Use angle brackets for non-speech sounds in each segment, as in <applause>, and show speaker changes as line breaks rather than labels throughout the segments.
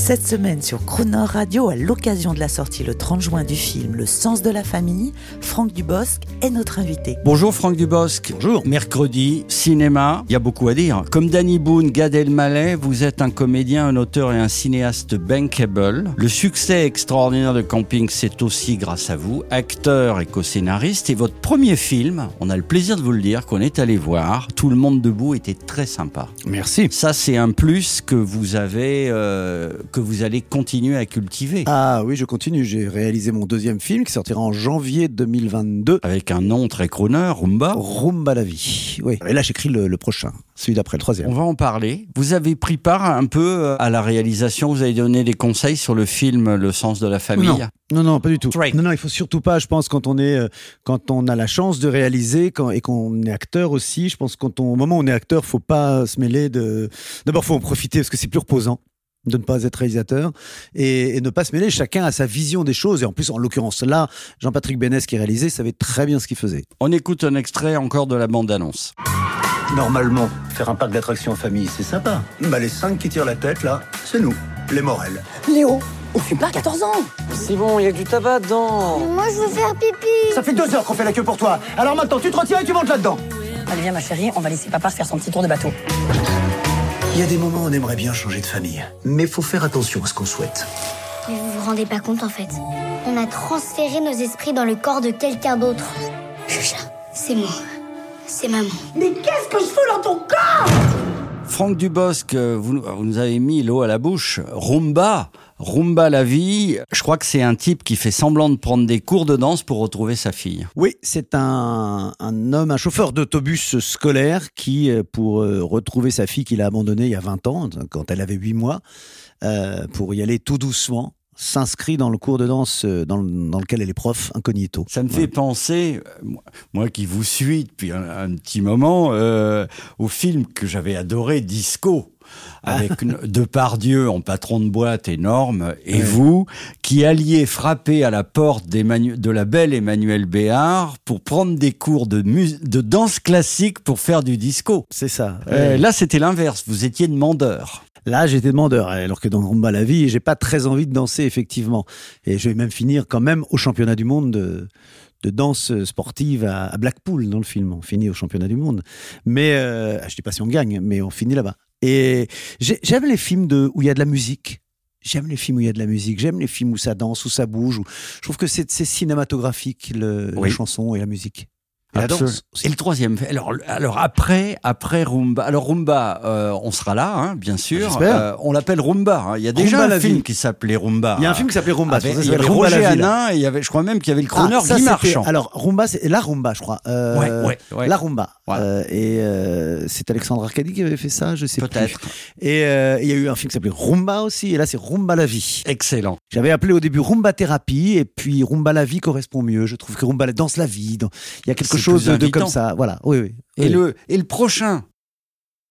Cette semaine sur Croner Radio, à l'occasion de la sortie le 30 juin du film Le sens de la famille, Franck Dubosc est notre invité.
Bonjour Franck Dubosc. Bonjour. Mercredi, cinéma, il y a beaucoup à dire. Comme Danny Boone, Gad Elmaleh, vous êtes un comédien, un auteur et un cinéaste bankable. Le succès extraordinaire de Camping, c'est aussi grâce à vous, acteur et co-scénariste. Et votre premier film, on a le plaisir de vous le dire, qu'on est allé voir, Tout le monde debout, était très sympa.
Merci.
Ça, c'est un plus que vous avez, euh, que vous allez continuer à cultiver.
Ah oui, je continue. J'ai réalisé mon deuxième film qui sortira en janvier 2022.
Avec un nom très crooner, Rumba.
Rumba la vie. Oui. Et là, j'écris le, le prochain, celui d'après, le troisième.
On va en parler. Vous avez pris part un peu euh, à la réalisation, vous avez donné des conseils sur le film Le sens de la famille.
Non. Non, non, pas du tout. Non, non, il faut surtout pas, je pense, quand on est, euh, quand on a la chance de réaliser quand, et qu'on est acteur aussi, je pense quand on, au moment où on est acteur, faut pas se mêler de, d'abord, faut en profiter parce que c'est plus reposant de ne pas être réalisateur et, et ne pas se mêler. Chacun a sa vision des choses. Et en plus, en l'occurrence, là, Jean-Patrick Bénès qui réalisait savait très bien ce qu'il faisait.
On écoute un extrait encore de la bande-annonce.
Normalement, faire un parc d'attractions en famille, c'est sympa. Bah, les cinq qui tirent la tête, là, c'est nous, les Morels.
Léo, on fume pas à 14 ans.
C'est bon, il y a du tabac dedans.
Moi, je veux faire pipi.
Ça fait deux heures qu'on fait la queue pour toi. Alors maintenant, tu te retires et tu montes là-dedans.
Allez, viens, ma chérie, on va laisser papa faire son petit tour de bateau.
Il y a des moments où on aimerait bien changer de famille. Mais faut faire attention à ce qu'on souhaite.
Mais vous vous rendez pas compte, en fait. On a transféré nos esprits dans le corps de quelqu'un d'autre. Chucha, c'est moi. C'est maman.
Franck Dubosc, euh, vous, vous nous avez mis l'eau à la bouche. Rumba, Rumba la vie. Je crois que c'est un type qui fait semblant de prendre des cours de danse pour retrouver sa fille.
Oui, c'est un, un homme, un chauffeur d'autobus scolaire qui, euh, pour euh, retrouver sa fille qu'il a abandonnée il y a 20 ans, quand elle avait 8 mois, euh, pour y aller tout doucement, s'inscrit dans le cours de danse euh, dans, le- dans lequel elle est prof incognito.
Ça me fait penser, euh, moi- qui vous suis depuis un, un petit moment, euh, au film que j'avais adoré, Disco. Avec <laughs> une- Depardieu en patron de boîte énorme, et
Ouais.
vous, qui alliez frapper à la porte de la belle Emmanuel Béard pour prendre des cours de, de danse classique pour faire du disco.
C'est ça.
Euh, là, c'était l'inverse, vous étiez demandeur.
Là, j'étais demandeur, alors que dans Rumba la vie, j'ai pas très envie de danser, effectivement. Et je vais même finir quand même au championnat du monde de, de danse sportive à, à Blackpool dans le film. On finit au championnat du monde. Mais, euh, je dis pas si on gagne, mais on finit là-bas. Et j'ai- j'aime les films de, où il y a de la musique. J'aime les films où il y a de la musique. J'aime les films où ça danse, où ça bouge. Où... Je trouve que c'est c'est cinématographique, le,
Oui.
la chanson et la musique. Et la danse.
Et le troisième, alors, alors après, après Rumba, alors Rumba, euh, on sera là, hein, bien sûr. Euh, on l'appelle Rumba. hein. Il y a déjà
Rumba
un film qui s'appelait Rumba.
Il y a un film qui s'appelait Rumba.
Avec-
c'est ça
il y avait
Rumba
Roger. Hanin et il y avait, je crois même qu'il y avait le crooner
Ah,
Guy Marchand.
Alors, Rumba, c'est la Rumba, je crois. Euh,
Ouais, ouais, ouais.
La Rumba. Euh, et c'est Alexandre Arcadi qui avait fait ça, je sais
Peut-être.
Et il y a eu un film qui s'appelait Rumba aussi, et là c'est Rumba la vie.
Excellent.
J'avais appelé au début Rumba thérapie, et puis Rumba la vie correspond mieux. Je trouve que Rumba danse la vie. Il y a quelque
C'est
chose de, comme ça. Voilà. Oui, oui.
Et,
Oui.
le, et le prochain,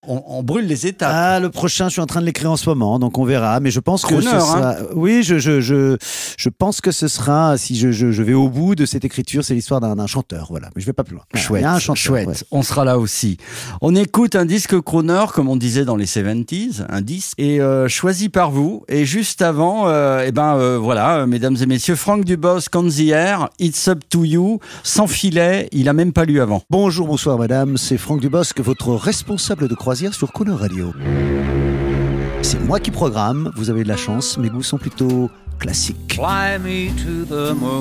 on, on brûle les étapes.
Ah, le prochain, je suis en train de l'écrire en ce moment, donc on verra. Mais je pense que ce
hein.
sera. Oui, je, je, je, je pense que ce sera, si je, je, vais au bout de cette écriture, c'est l'histoire d'un chanteur. Voilà. Mais je vais pas plus loin. Voilà.
Chouette,
Il y a un chanteur,
chouette.
ouais.
On sera là aussi. On écoute un disque crooner, comme on disait dans les 70s, un disque, et euh, choisi par vous. Et juste avant, euh, eh ben euh, voilà, mesdames et messieurs, Franck Dubos, Canzière, It's Up to You, sans filet, il a même pas lu avant.
Bonjour, bonsoir madame, c'est Franck Dubosc, votre responsable de croisière sur Crooner Radio. C'est moi qui programme, vous avez de la chance, mes goûts sont plutôt classiques.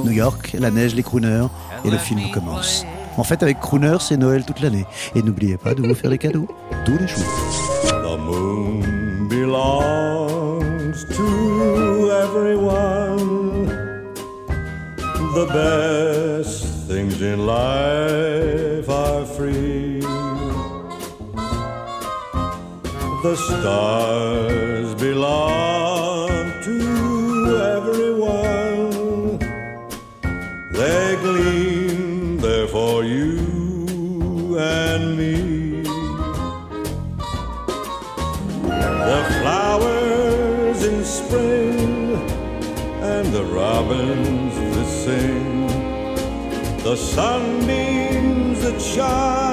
New York, la neige, les crooners, et le film commence. En fait, avec Crooner, c'est Noël toute l'année. Et n'oubliez pas de vous faire des cadeaux tous les jours.
The moon belongs to everyone. The best things in life The stars belong to everyone. They gleam there for you and me. The flowers in spring and the robins that sing. The sunbeams that shine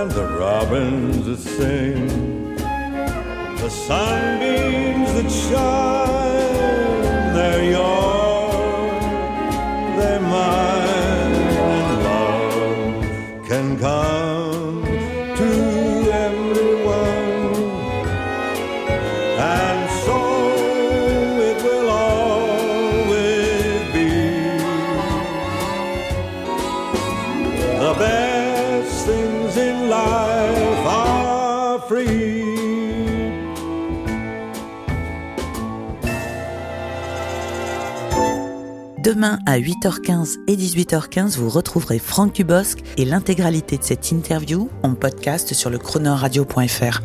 and the robins that sing, the sunbeams that shine, they're yours, they're mine, and love can come
Demain à 8h15 et 18h15, vous retrouverez Franck Dubosc et l'intégralité de cette interview en podcast sur le chronoradio.fr.